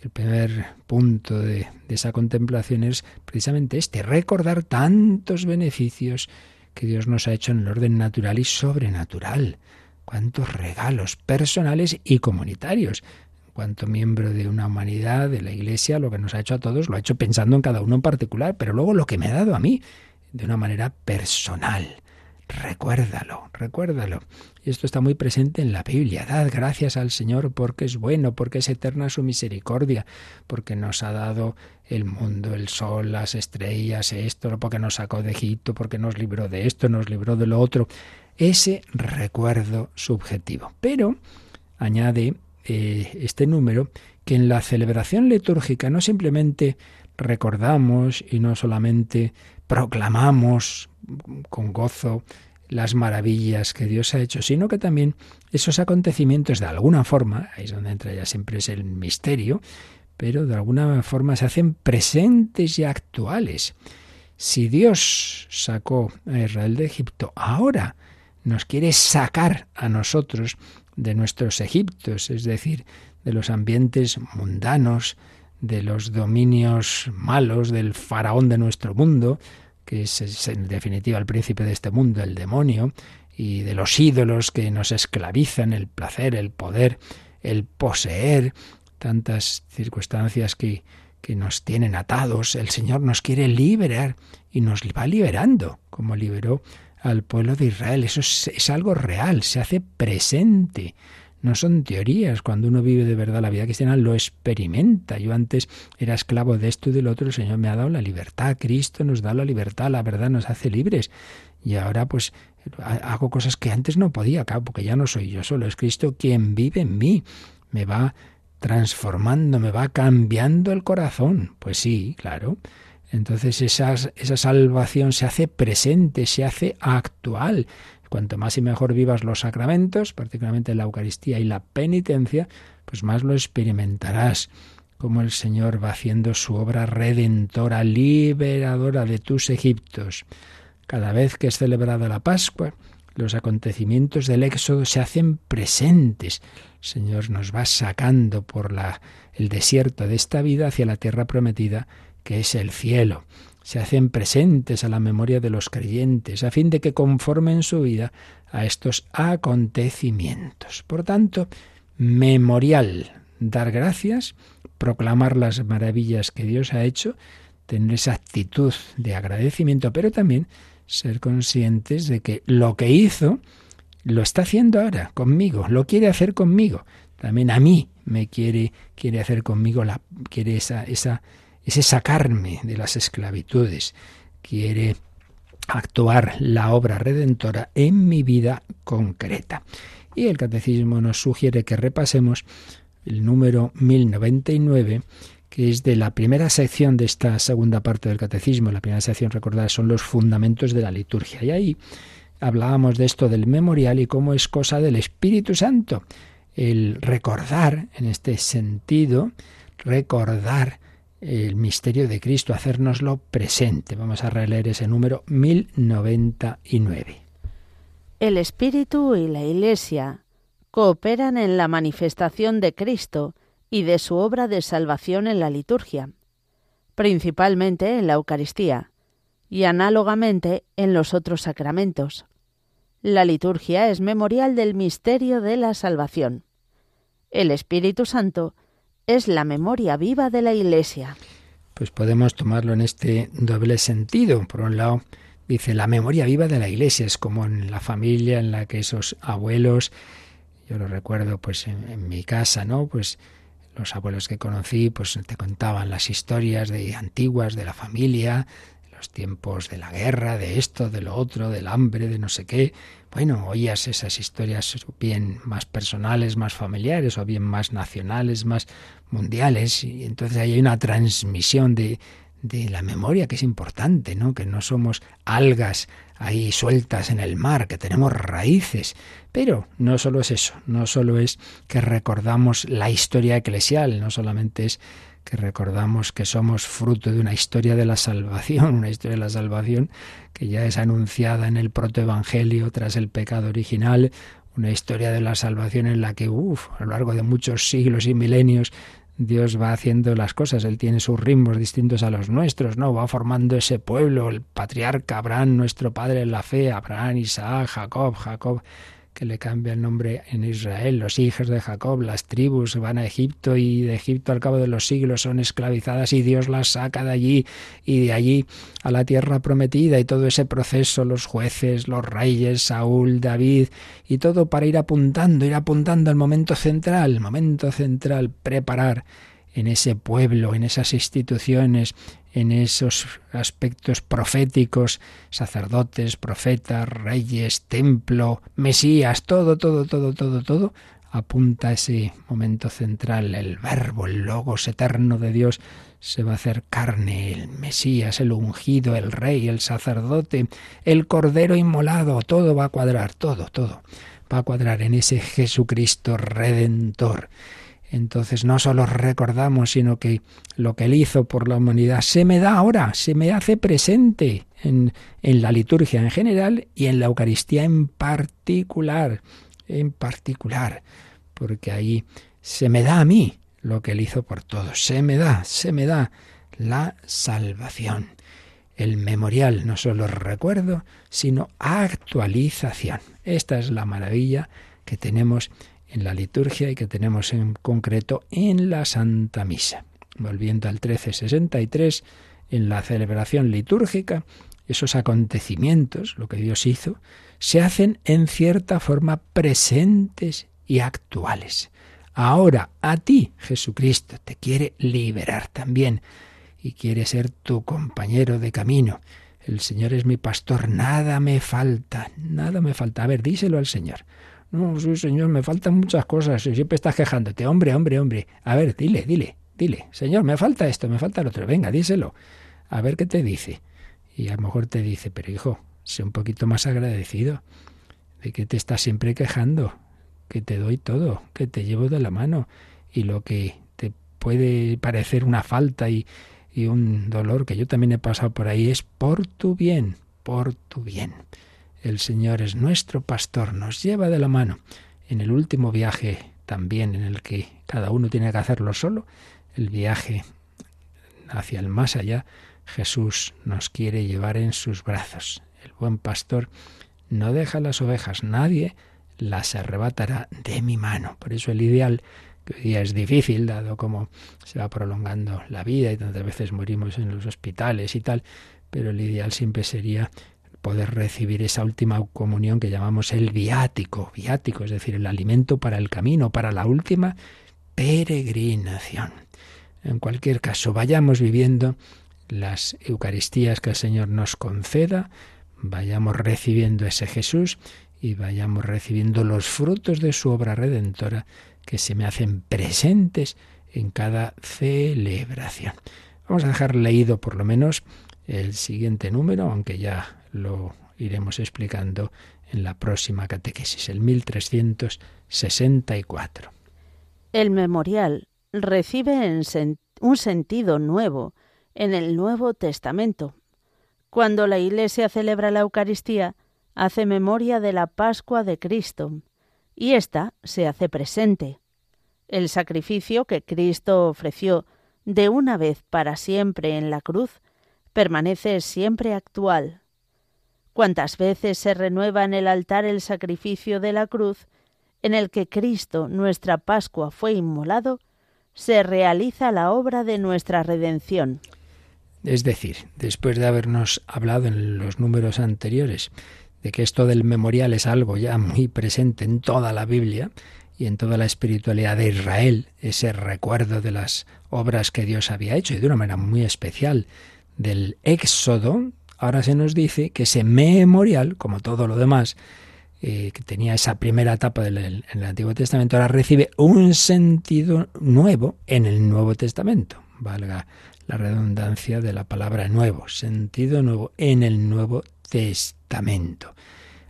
El primer punto de, esa contemplación es precisamente este, recordar tantos beneficios que Dios nos ha hecho en el orden natural y sobrenatural. Cuántos regalos personales y comunitarios cuanto miembro de una humanidad, de la Iglesia, lo que nos ha hecho a todos, lo ha hecho pensando en cada uno en particular, pero luego lo que me ha dado a mí, de una manera personal. Recuérdalo, recuérdalo. Y esto está muy presente en la Biblia. Dad gracias al Señor porque es bueno, porque es eterna su misericordia, porque nos ha dado el mundo, el sol, las estrellas, esto, porque nos sacó de Egipto, porque nos libró de esto, nos libró de lo otro. Ese recuerdo subjetivo. Pero añade eh, este número que en la celebración litúrgica no simplemente recordamos y no solamente proclamamos con gozo las maravillas que Dios ha hecho, sino que también esos acontecimientos de alguna forma, ahí es donde entra ya siempre es el misterio, pero de alguna forma se hacen presentes y actuales. Si Dios sacó a Israel de Egipto, ahora nos quiere sacar a nosotros de nuestros Egiptos, es decir, de los ambientes mundanos, de los dominios malos del faraón de nuestro mundo, que es, en definitiva el príncipe de este mundo, el demonio, y de los ídolos que nos esclavizan, el placer, el poder, el poseer, tantas circunstancias que, que nos tienen atados. El Señor nos quiere liberar y nos va liberando, como liberó al pueblo de Israel. Eso es, algo real, se hace presente. No son teorías. Cuando uno vive de verdad la vida cristiana, lo experimenta. Yo antes era esclavo de esto y del otro. El Señor me ha dado la libertad. Cristo nos da la libertad. La verdad nos hace libres. Y ahora, pues, hago cosas que antes no podía, acá porque ya no soy yo solo. Es Cristo quien vive en mí. Me va transformando, me va cambiando el corazón. Pues sí, claro. Entonces esa, salvación se hace presente, se hace actual. Cuanto más y mejor vivas los sacramentos, particularmente la Eucaristía y la penitencia, pues más lo experimentarás como el Señor va haciendo su obra redentora, liberadora de tus Egiptos. Cada vez que es celebrada la Pascua, los acontecimientos del Éxodo se hacen presentes. El Señor nos va sacando por la, el desierto de esta vida hacia la tierra prometida que es el cielo. Se hacen presentes a la memoria de los creyentes, a fin de que conformen su vida a estos acontecimientos. Por tanto, memorial, dar gracias, proclamar las maravillas que Dios ha hecho, tener esa actitud de agradecimiento, pero también ser conscientes de que lo que hizo lo está haciendo ahora conmigo, lo quiere hacer conmigo. También a mí me quiere quiere hacer conmigo la quiere esa esa ese sacarme de las esclavitudes, quiere actuar la obra redentora en mi vida concreta. Y el catecismo nos sugiere que repasemos el número 1099, que es de la primera sección de esta segunda parte del catecismo. La primera sección, recordad, son los fundamentos de la liturgia. Y ahí hablábamos de esto del memorial y cómo es cosa del Espíritu Santo. El recordar, en este sentido, recordar el misterio de Cristo, hacérnoslo presente. Vamos a releer ese número 1099. El Espíritu y la Iglesia cooperan en la manifestación de Cristo y de su obra de salvación en la liturgia, principalmente en la Eucaristía y análogamente en los otros sacramentos. La liturgia es memorial del misterio de la salvación. El Espíritu Santo es la memoria viva de la Iglesia. Pues podemos tomarlo en este doble sentido. Por un lado, dice la memoria viva de la Iglesia, es como en la familia en la que esos abuelos, yo lo recuerdo pues en, mi casa, ¿no? Pues los abuelos que conocí pues te contaban las historias de antiguas de la familia, los tiempos de la guerra, de esto, de lo otro, del hambre, de no sé qué. Bueno, oías esas historias bien más personales, más familiares, o bien más nacionales, más mundiales, y entonces ahí hay una transmisión de, de la memoria, que es importante, ¿no? Que no somos algas ahí sueltas en el mar, que tenemos raíces. Pero no solo es eso, no solo es que recordamos la historia eclesial, no solamente es que recordamos que somos fruto de una historia de la salvación, una historia de la salvación que ya es anunciada en el protoevangelio tras el pecado original, una historia de la salvación en la que, uff, a lo largo de muchos siglos y milenios, Dios va haciendo las cosas, Él tiene sus ritmos distintos a los nuestros, ¿no? Va formando ese pueblo, el patriarca Abraham, nuestro padre en la fe, Abraham, Isaac, Jacob, Jacob que le cambia el nombre en Israel. Los hijos de Jacob, las tribus, van a Egipto y de Egipto al cabo de los siglos son esclavizadas y Dios las saca de allí y de allí a la tierra prometida y todo ese proceso, los jueces, los reyes, Saúl, David y todo para ir apuntando, ir apuntando al momento central, momento central, preparar en ese pueblo, en esas instituciones, en esos aspectos proféticos, sacerdotes, profetas, reyes, templo, Mesías, todo, todo, todo, todo, todo, apunta a ese momento central, el verbo, el logos eterno de Dios se va a hacer carne, el Mesías, el ungido, el rey, el sacerdote, el cordero inmolado, todo va a cuadrar, todo, todo va a cuadrar en ese Jesucristo redentor entonces no solo recordamos, sino que lo que él hizo por la humanidad se me da ahora, se me hace presente en, en la liturgia en general y en la Eucaristía en particular, en particular, porque ahí se me da a mí lo que él hizo por todos, se me da, se me da la salvación. El memorial no solo recuerdo, sino actualización. Esta es la maravilla que tenemos en la liturgia y que tenemos en concreto en la Santa Misa. Volviendo al 1363, en la celebración litúrgica, esos acontecimientos, lo que Dios hizo, se hacen en cierta forma presentes y actuales. Ahora a ti, Jesucristo, te quiere liberar también y quiere ser tu compañero de camino. El Señor es mi pastor, nada me falta, nada me falta. A ver, díselo al Señor. No, sí, señor, me faltan muchas cosas. Y siempre estás quejándote. Hombre, hombre, hombre. A ver, dile, dile, dile. Señor, me falta esto, me falta lo otro. Venga, díselo. A ver qué te dice. Y a lo mejor te dice, pero hijo, sé un poquito más agradecido. De que te estás siempre quejando. Que te doy todo, que te llevo de la mano. Y lo que te puede parecer una falta y, y un dolor que yo también he pasado por ahí es por tu bien, por tu bien. El Señor es nuestro pastor, nos lleva de la mano. En el último viaje también en el que cada uno tiene que hacerlo solo, el viaje hacia el más allá, Jesús nos quiere llevar en sus brazos. El buen pastor no deja las ovejas, nadie las arrebatará de mi mano. Por eso el ideal, que hoy día es difícil, dado como se va prolongando la vida y tantas veces morimos en los hospitales y tal, pero el ideal siempre sería poder recibir esa última comunión que llamamos el viático, viático, es decir, el alimento para el camino, para la última peregrinación. En cualquier caso, vayamos viviendo las Eucaristías que el Señor nos conceda, vayamos recibiendo ese Jesús y vayamos recibiendo los frutos de su obra redentora que se me hacen presentes en cada celebración. Vamos a dejar leído por lo menos el siguiente número, aunque ya lo iremos explicando en la próxima catequesis, el 1364. El memorial recibe un sentido nuevo en el Nuevo Testamento. Cuando la Iglesia celebra la Eucaristía, hace memoria de la Pascua de Cristo, y ésta se hace presente. El sacrificio que Cristo ofreció de una vez para siempre en la cruz permanece siempre actual. Cuántas veces se renueva en el altar el sacrificio de la cruz, en el que Cristo, nuestra Pascua, fue inmolado, se realiza la obra de nuestra redención. Es decir, después de habernos hablado en los números anteriores de que esto del memorial es algo ya muy presente en toda la Biblia y en toda la espiritualidad de Israel, ese recuerdo de las obras que Dios había hecho y de una manera muy especial del Éxodo, ahora se nos dice que ese memorial, como todo lo demás, eh, que tenía esa primera etapa del, el Antiguo Testamento, ahora recibe un sentido nuevo en el Nuevo Testamento. valga la redundancia de la palabra nuevo, sentido nuevo en el Nuevo Testamento.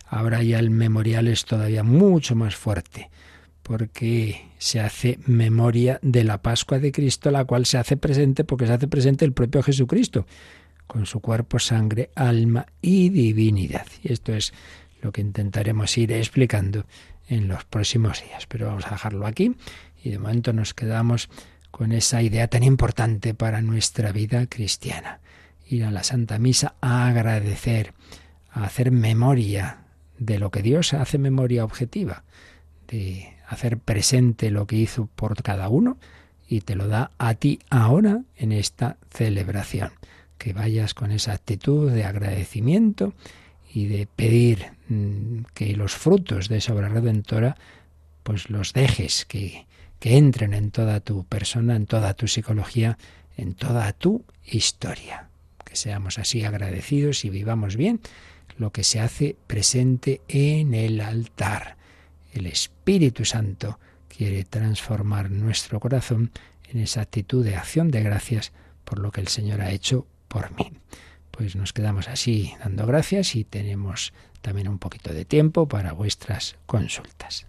Ahora ya el memorial es todavía mucho más fuerte, porque se hace memoria de la Pascua de Cristo, la cual se hace presente porque se hace presente el propio Jesucristo, con su cuerpo, sangre, alma y divinidad. Y esto es lo que intentaremos ir explicando en los próximos días. Pero vamos a dejarlo aquí y de momento nos quedamos con esa idea tan importante para nuestra vida cristiana. Ir a la Santa Misa a agradecer, a hacer memoria de lo que Dios hace memoria objetiva, de hacer presente lo que hizo por cada uno y te lo da a ti ahora en esta celebración. Que vayas con esa actitud de agradecimiento y de pedir mm, que los frutos de esa obra redentora pues los dejes, que, que entren en toda tu persona, en toda tu psicología, en toda tu historia. Que seamos así agradecidos y vivamos bien lo que se hace presente en el altar. El Espíritu Santo quiere transformar nuestro corazón en esa actitud de acción de gracias por lo que el Señor ha hecho por mí. Pues nos quedamos así dando gracias y tenemos también un poquito de tiempo para vuestras consultas.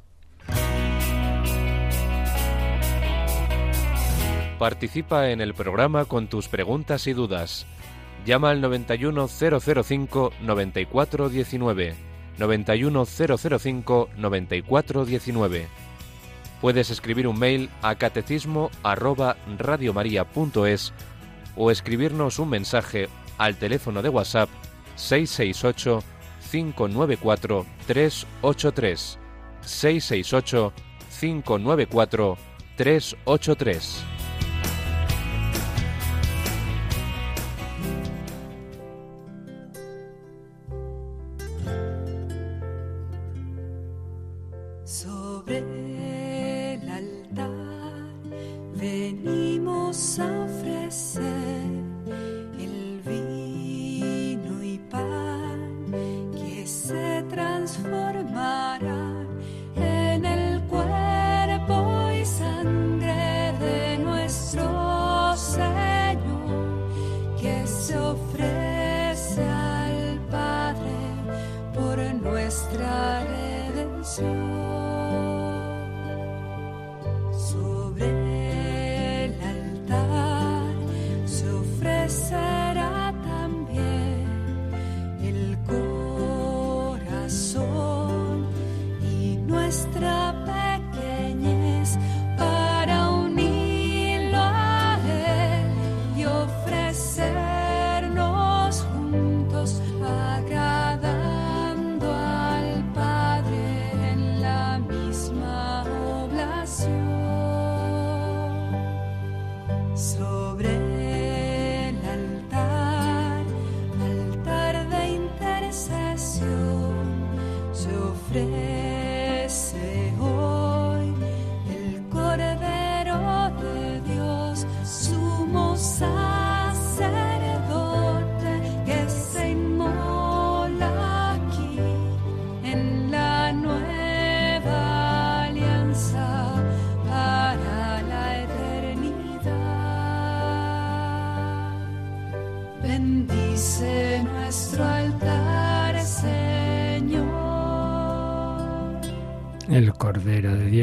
Participa en el programa con tus preguntas y dudas. Llama al 91005 9419. 91005 9419. Puedes escribir un mail a catecismo arroba radiomaria.es o escribirnos un mensaje al teléfono de WhatsApp 668 594 383 668 594 383 el Christ.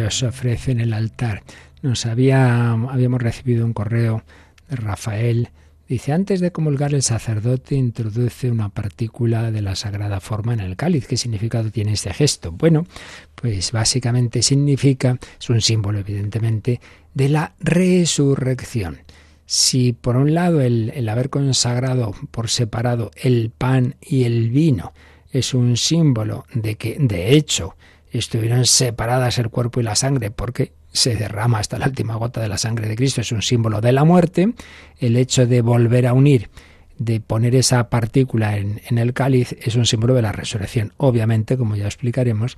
Ofrece en el altar. Nos había, habíamos recibido un correo de Rafael. Dice, antes de comulgar el sacerdote introduce una partícula de la sagrada forma en el cáliz. ¿Qué significado tiene este gesto? Bueno, pues básicamente significa, es un símbolo evidentemente, de la resurrección. Si por un lado el, el haber consagrado por separado el pan y el vino es un símbolo de que, de hecho, estuvieron separadas el cuerpo y la sangre porque se derrama hasta la última gota de la sangre de Cristo, es un símbolo de la muerte, el hecho de volver a unir, de poner esa partícula en, en el cáliz, es un símbolo de la resurrección. Obviamente, como ya explicaremos,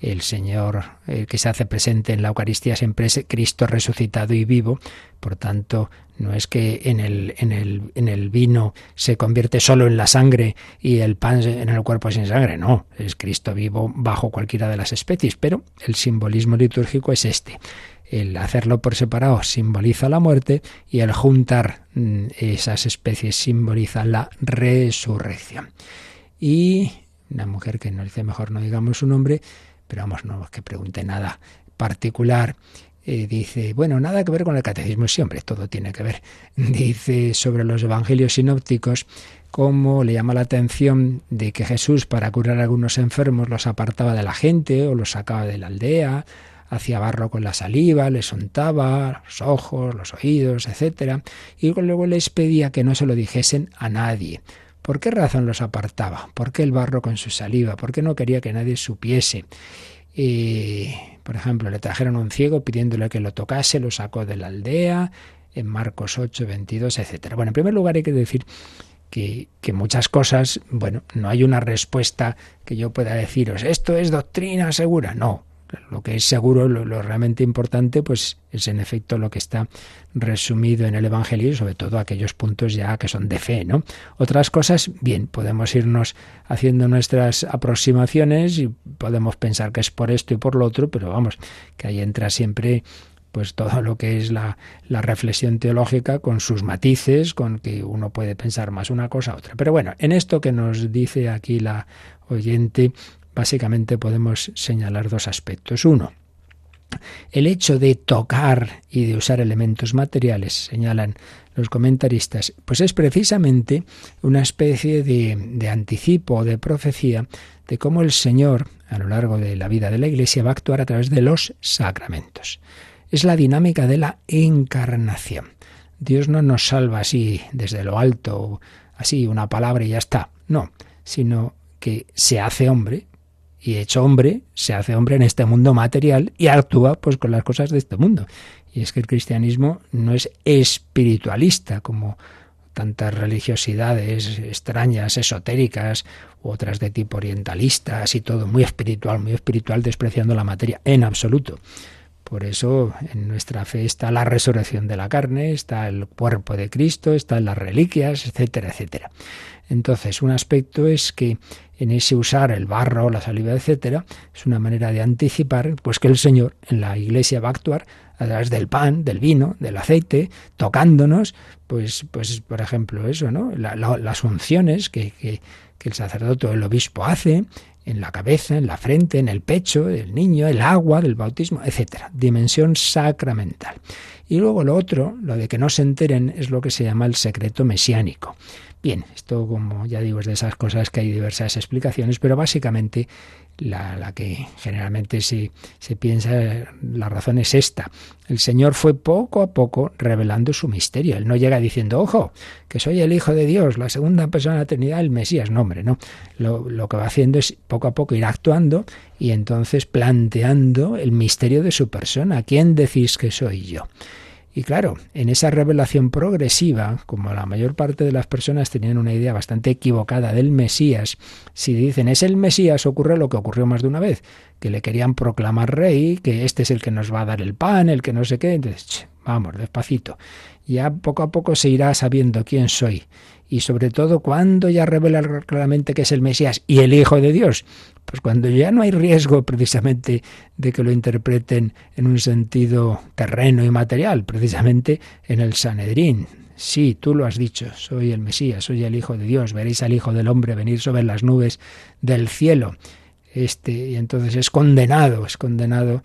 el Señor eh, que se hace presente en la Eucaristía siempre es Cristo resucitado y vivo, por tanto no es que en el, en el, en el vino se convierte solo en la sangre y el pan en el cuerpo sin sangre, no, es Cristo vivo bajo cualquiera de las especies, pero el simbolismo litúrgico es este. el hacerlo por separado simboliza la muerte y el juntar mm, esas especies simboliza la resurrección. Y una mujer que nos dice mejor no digamos su nombre, pero vamos, no que pregunte nada particular. Eh, dice, bueno, nada que ver con el catecismo, siempre todo tiene que ver. Dice sobre los evangelios sinópticos cómo le llama la atención de que Jesús para curar a algunos enfermos los apartaba de la gente o los sacaba de la aldea, hacía barro con la saliva, les untaba los ojos, los oídos, etc. Y luego les pedía que no se lo dijesen a nadie. ¿Por qué razón los apartaba? ¿Por qué el barro con su saliva? ¿Por qué no quería que nadie supiese? Y, por ejemplo, le trajeron un ciego pidiéndole que lo tocase, lo sacó de la aldea, en Marcos 8, 22, etc. Bueno, en primer lugar hay que decir que, muchas cosas, bueno, no hay una respuesta que yo pueda deciros, esto es doctrina segura. No, lo que es seguro, lo, realmente importante, pues es en efecto lo que está resumido en el Evangelio sobre todo aquellos puntos ya que son de fe, ¿no? Otras cosas, bien, podemos irnos haciendo nuestras aproximaciones y podemos pensar que es por esto y por lo otro, pero vamos, que ahí entra siempre pues todo lo que es la, la, reflexión teológica con sus matices, con que uno puede pensar más una cosa a otra. Pero bueno, en esto que nos dice aquí la oyente, básicamente podemos señalar dos aspectos. Uno, el hecho de tocar y de usar elementos materiales, señalan los comentaristas, pues es precisamente una especie de, de anticipo o de profecía de cómo el Señor, a lo largo de la vida de la Iglesia, va a actuar a través de los sacramentos es la dinámica de la encarnación. Dios no nos salva así desde lo alto, así una palabra y ya está. No, sino que se hace hombre y hecho hombre, se hace hombre en este mundo material y actúa pues con las cosas de este mundo. Y es que el cristianismo no es espiritualista como tantas religiosidades extrañas, esotéricas, otras de tipo orientalista, y todo muy espiritual, muy espiritual, despreciando la materia, en absoluto. Por eso en nuestra fe está la resurrección de la carne, está el cuerpo de Cristo, están las reliquias, etcétera, etcétera. Entonces, un aspecto es que en ese usar el barro, la saliva, etcétera, es una manera de anticipar pues que el Señor en la iglesia va a actuar a través del pan, del vino, del aceite, tocándonos, pues, pues por ejemplo, eso, ¿no? las unciones que, que, que el sacerdote o el obispo hace, en la cabeza, en la frente, en el pecho del niño, el agua del bautismo, etcétera. Dimensión sacramental. Y luego lo otro, lo de que no se enteren, es lo que se llama el secreto mesiánico. Bien, esto como ya digo es de esas cosas que hay diversas explicaciones, pero básicamente la, que generalmente se, se piensa, la razón es esta. El Señor fue poco a poco revelando su misterio. Él no llega diciendo, ojo, que soy el Hijo de Dios, la segunda persona de la Trinidad, el Mesías. No, hombre, no. Lo, lo que va haciendo es poco a poco ir actuando y entonces planteando el misterio de su persona. ¿Quién decís que soy yo? Y claro, en esa revelación progresiva, como la mayor parte de las personas tenían una idea bastante equivocada del Mesías, si dicen es el Mesías, ocurre lo que ocurrió más de una vez, que le querían proclamar rey, que este es el que nos va a dar el pan, el que no sé qué, entonces, vamos, despacito. Ya poco a poco se irá sabiendo quién soy y sobre todo cuando ya revela claramente que es el Mesías y el Hijo de Dios, pues cuando ya no hay riesgo precisamente de que lo interpreten en un sentido terreno y material, precisamente en el Sanedrín. Sí, tú lo has dicho, soy el Mesías, soy el Hijo de Dios, veréis al Hijo del Hombre venir sobre las nubes del cielo. Este, y entonces es condenado, es condenado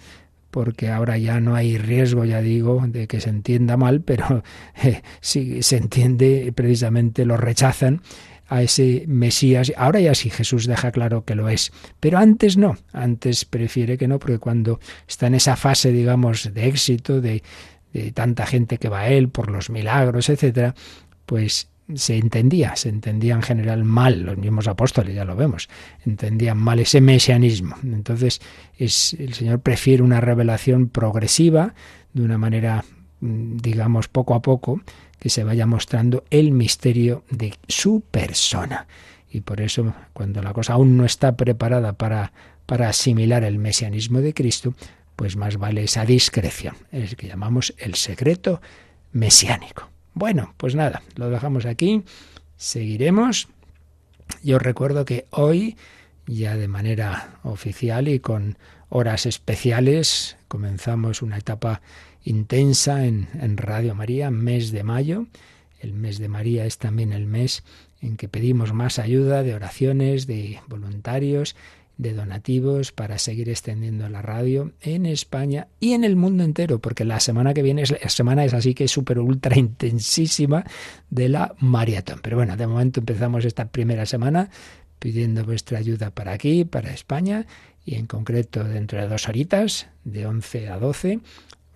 porque ahora ya no hay riesgo, ya digo, de que se entienda mal, pero eh, si se entiende, precisamente lo rechazan a ese Mesías. Ahora ya sí Jesús deja claro que lo es, pero antes no, antes prefiere que no, porque cuando está en esa fase, digamos, de éxito, de, de tanta gente que va a él por los milagros, etcétera, pues se entendía, se entendía en general mal, los mismos apóstoles ya lo vemos, entendían mal ese mesianismo. Entonces, es, el Señor prefiere una revelación progresiva, de una manera, mm, digamos, poco a poco, que se vaya mostrando el misterio de su persona. Y por eso, cuando la cosa aún no está preparada para, para asimilar el mesianismo de Cristo, pues más vale esa discreción, es que llamamos el secreto mesiánico. Bueno, pues nada, lo dejamos aquí, seguiremos. Yo recuerdo que hoy, ya de manera oficial y con horas especiales. Comenzamos una etapa intensa en, en Radio María, mes de mayo. El mes de María es también el mes en que pedimos más ayuda de oraciones, de voluntarios, de donativos para seguir extendiendo la radio en España y en el mundo entero, porque la semana que viene, es, la semana es así que es súper ultra intensísima de la maratón. Pero bueno, de momento empezamos esta primera semana pidiendo vuestra ayuda para aquí, para España, y en concreto dentro de dos horitas, de 11 a 12,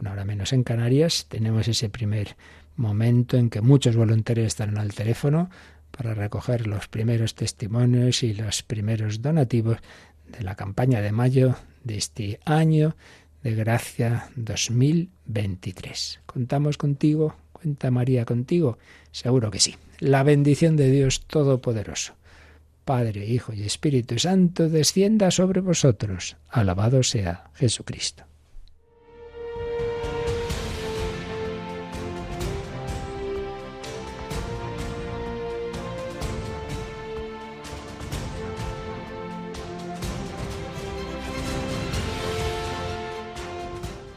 una hora menos en Canarias, tenemos ese primer momento en que muchos voluntarios están al teléfono para recoger los primeros testimonios y los primeros donativos de la campaña de mayo de este año de gracia 2023. ¿Contamos contigo? ¿Cuenta María contigo? Seguro que sí. La bendición de Dios Todopoderoso, Padre, Hijo y Espíritu Santo, descienda sobre vosotros. Alabado sea Jesucristo.